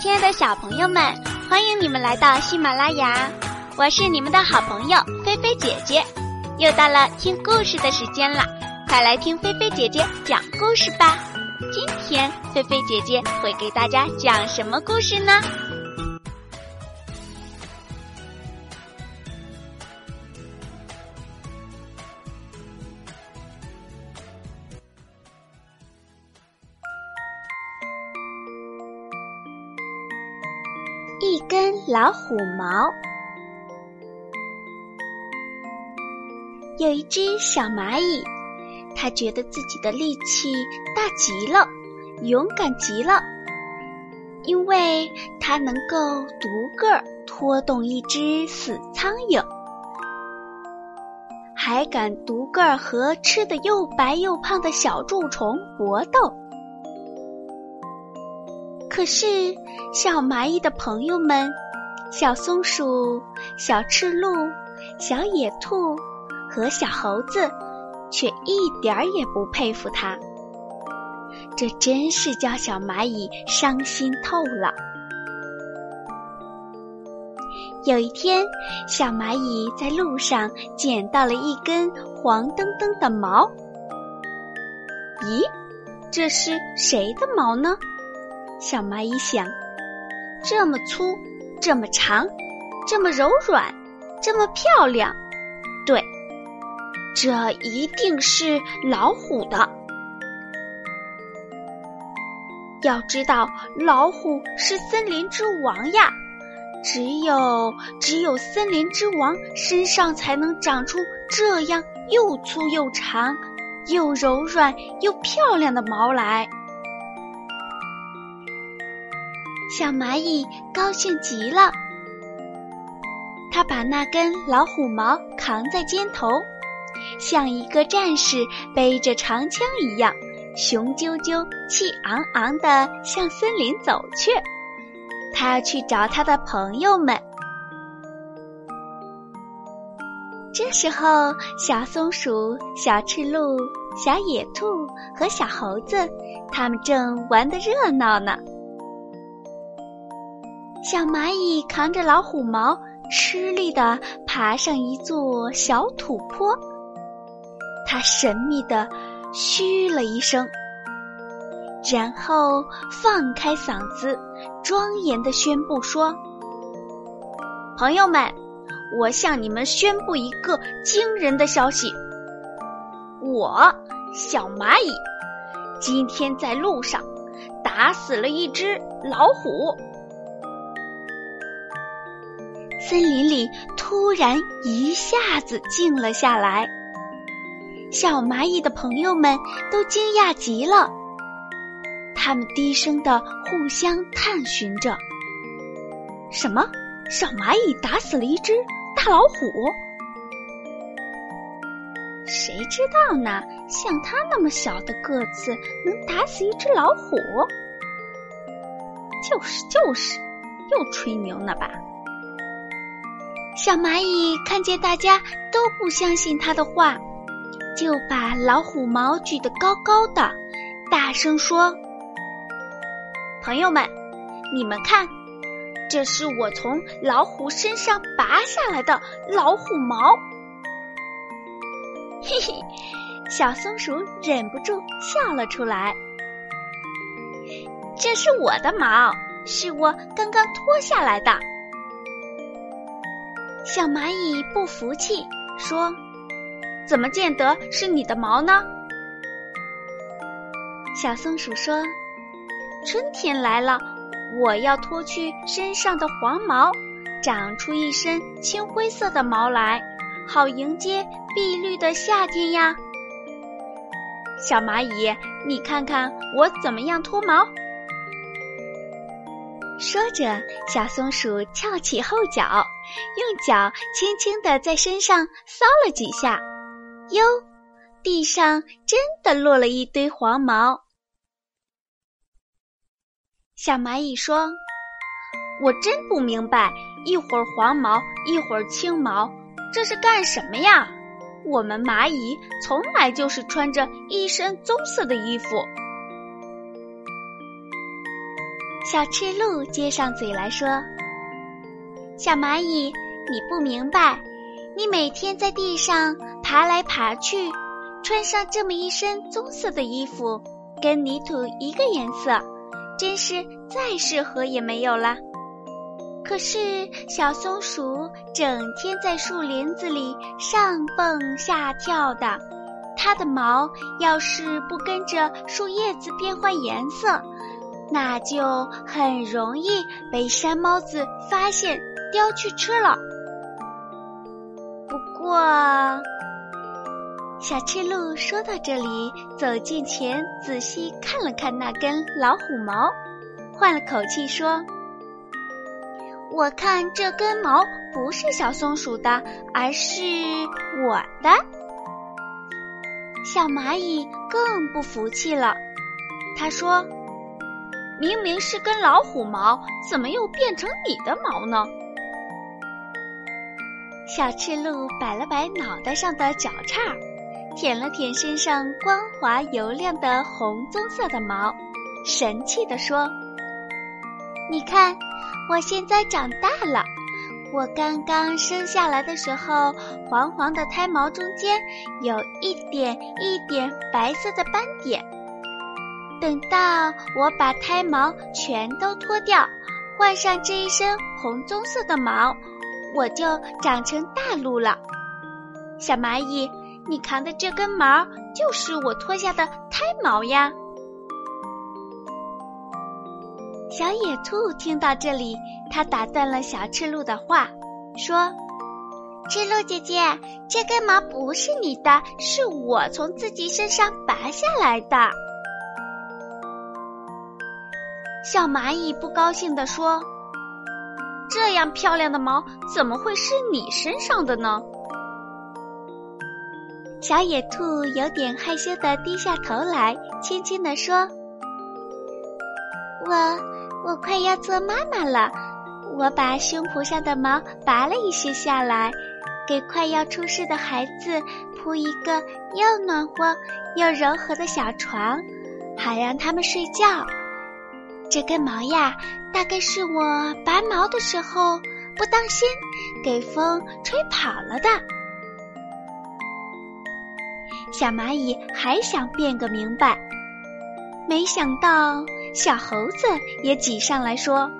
亲爱的小朋友们，欢迎你们来到喜马拉雅，我是你们的好朋友菲菲姐姐。又到了听故事的时间了，快来听菲菲姐姐讲故事吧。今天菲菲姐姐会给大家讲什么故事呢？根老虎毛。有一只小蚂蚁，它觉得自己的力气大极了，勇敢极了，因为它能够独个儿拖动一只死苍蝇，还敢独个儿和吃的又白又胖的小蛀虫搏斗。可是，小蚂蚁的朋友们，小松鼠、小赤鹿、小野兔和小猴子，却一点儿也不佩服它。这真是叫小蚂蚁伤心透了。有一天，小蚂蚁在路上捡到了一根黄澄澄的毛。咦，这是谁的毛呢？小蚂蚁想：这么粗，这么长，这么柔软，这么漂亮，对，这一定是老虎的。要知道，老虎是森林之王呀，只有只有森林之王身上才能长出这样又粗又长、又柔软又漂亮的毛来。小蚂蚁高兴极了，它把那根老虎毛扛在肩头，像一个战士背着长枪一样，雄赳赳、气昂昂地向森林走去。它要去找它的朋友们。这时候，小松鼠、小赤鹿、小野兔和小猴子，他们正玩得热闹呢。小蚂蚁扛着老虎毛，吃力地爬上一座小土坡。它神秘地嘘了一声，然后放开嗓子，庄严地宣布说：“朋友们，我向你们宣布一个惊人的消息。我小蚂蚁今天在路上打死了一只老虎。”森林里突然一下子静了下来，小蚂蚁的朋友们都惊讶极了，他们低声的互相探寻着：“什么？小蚂蚁打死了一只大老虎？谁知道呢？像它那么小的个子，能打死一只老虎？就是就是，又吹牛呢吧？”小蚂蚁看见大家都不相信他的话，就把老虎毛举得高高的，大声说：“朋友们，你们看，这是我从老虎身上拔下来的老虎毛。”嘿嘿，小松鼠忍不住笑了出来。这是我的毛，是我刚刚脱下来的。小蚂蚁不服气，说：“怎么见得是你的毛呢？”小松鼠说：“春天来了，我要脱去身上的黄毛，长出一身青灰色的毛来，好迎接碧绿的夏天呀。”小蚂蚁，你看看我怎么样脱毛？说着，小松鼠翘起后脚，用脚轻轻地在身上搔了几下，哟，地上真的落了一堆黄毛。小蚂蚁说：“我真不明白，一会儿黄毛，一会儿青毛，这是干什么呀？我们蚂蚁从来就是穿着一身棕色的衣服。”小赤鹿接上嘴来说：“小蚂蚁，你不明白，你每天在地上爬来爬去，穿上这么一身棕色的衣服，跟泥土一个颜色，真是再适合也没有了。可是小松鼠整天在树林子里上蹦下跳的，它的毛要是不跟着树叶子变换颜色。”那就很容易被山猫子发现叼去吃了。不过，小赤鹿说到这里，走近前仔细看了看那根老虎毛，换了口气说：“我看这根毛不是小松鼠的，而是我的。”小蚂蚁更不服气了，他说。明明是根老虎毛，怎么又变成你的毛呢？小赤鹿摆了摆脑袋上的角叉，舔了舔身上光滑油亮的红棕色的毛，神气地说：“你看，我现在长大了。我刚刚生下来的时候，黄黄的胎毛中间有一点一点白色的斑点。”等到我把胎毛全都脱掉，换上这一身红棕色的毛，我就长成大鹿了。小蚂蚁，你扛的这根毛就是我脱下的胎毛呀。小野兔听到这里，它打断了小赤鹿的话，说：“赤鹿姐姐，这根毛不是你的，是我从自己身上拔下来的。”小蚂蚁不高兴地说：“这样漂亮的毛怎么会是你身上的呢？”小野兔有点害羞地低下头来，轻轻地说：“我我快要做妈妈了，我把胸脯上的毛拔了一些下来，给快要出世的孩子铺一个又暖和又柔和的小床，好让他们睡觉。”这根毛呀，大概是我拔毛的时候不当心，给风吹跑了的。小蚂蚁还想辩个明白，没想到小猴子也挤上来说：“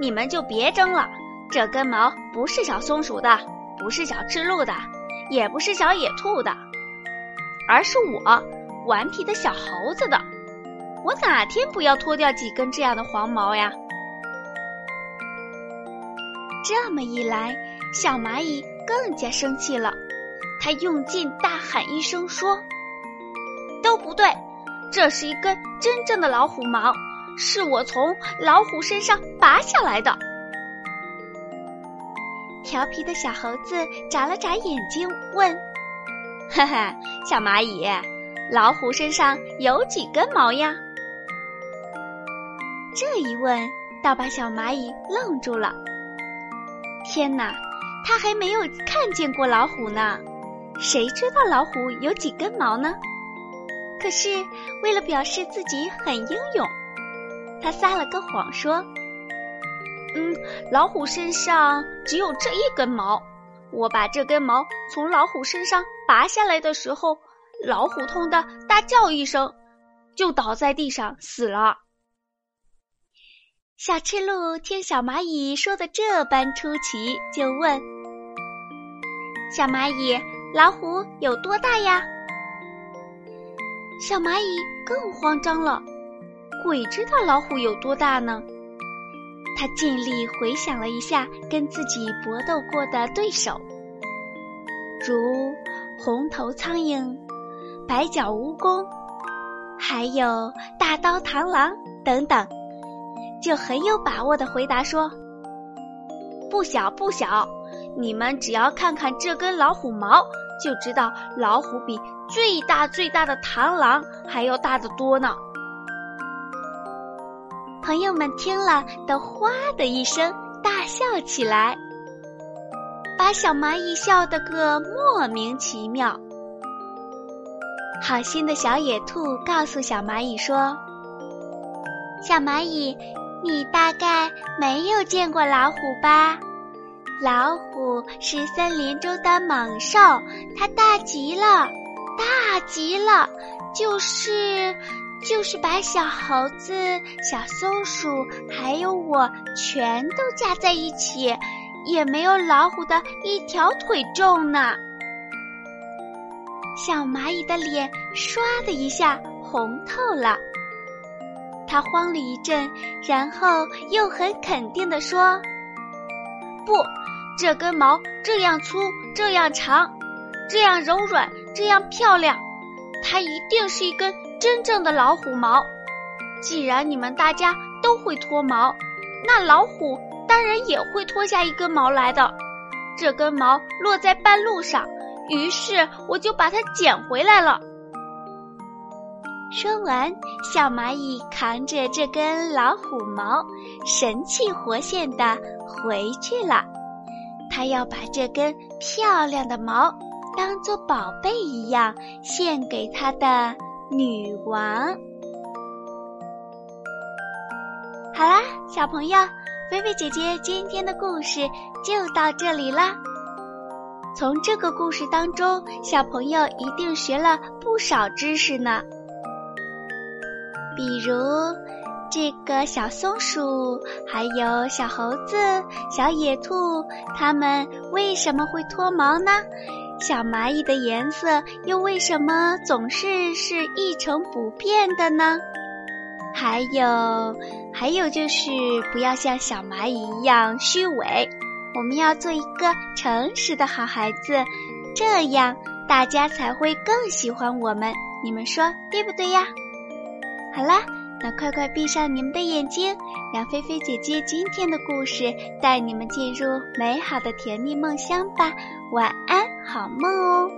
你们就别争了，这根毛不是小松鼠的，不是小赤鹿的，也不是小野兔的，而是我顽皮的小猴子的。”我哪天不要脱掉几根这样的黄毛呀？这么一来，小蚂蚁更加生气了。它用劲大喊一声说：“都不对，这是一根真正的老虎毛，是我从老虎身上拔下来的。”调皮的小猴子眨了眨眼睛，问：“哈哈，小蚂蚁，老虎身上有几根毛呀？”这一问，倒把小蚂蚁愣住了。天哪，他还没有看见过老虎呢，谁知道老虎有几根毛呢？可是为了表示自己很英勇，他撒了个谎说：“嗯，老虎身上只有这一根毛。我把这根毛从老虎身上拔下来的时候，老虎痛的大叫一声，就倒在地上死了。”小赤鹿听小蚂蚁说的这般出奇，就问：“小蚂蚁，老虎有多大呀？”小蚂蚁更慌张了，鬼知道老虎有多大呢？他尽力回想了一下跟自己搏斗过的对手，如红头苍蝇、白脚蜈蚣，还有大刀螳螂等等。就很有把握的回答说：“不小不小，你们只要看看这根老虎毛，就知道老虎比最大最大的螳螂还要大得多呢。”朋友们听了都哗的一声大笑起来，把小蚂蚁笑得个莫名其妙。好心的小野兔告诉小蚂蚁说。小蚂蚁，你大概没有见过老虎吧？老虎是森林中的猛兽，它大极了，大极了，就是就是把小猴子、小松鼠还有我全都加在一起，也没有老虎的一条腿重呢。小蚂蚁的脸唰的一下红透了，他慌了一阵，然后又很肯定地说：“不。”这根毛这样粗，这样长，这样柔软，这样漂亮，它一定是一根真正的老虎毛。既然你们大家都会脱毛，那老虎当然也会脱下一根毛来的。这根毛落在半路上，于是我就把它捡回来了。说完，小蚂蚁扛着这根老虎毛，神气活现的回去了。他要把这根漂亮的毛当做宝贝一样献给他的女王。好啦，小朋友，菲菲姐姐今天的故事就到这里啦。从这个故事当中，小朋友一定学了不少知识呢，比如。这个小松鼠，还有小猴子、小野兔，它们为什么会脱毛呢？小蚂蚁的颜色又为什么总是是一成不变的呢？还有，还有就是不要像小蚂蚁一样虚伪，我们要做一个诚实的好孩子，这样大家才会更喜欢我们。你们说对不对呀？好啦。那快快闭上你们的眼睛，让菲菲姐姐今天的故事带你们进入美好的甜蜜梦乡吧。晚安，好梦哦。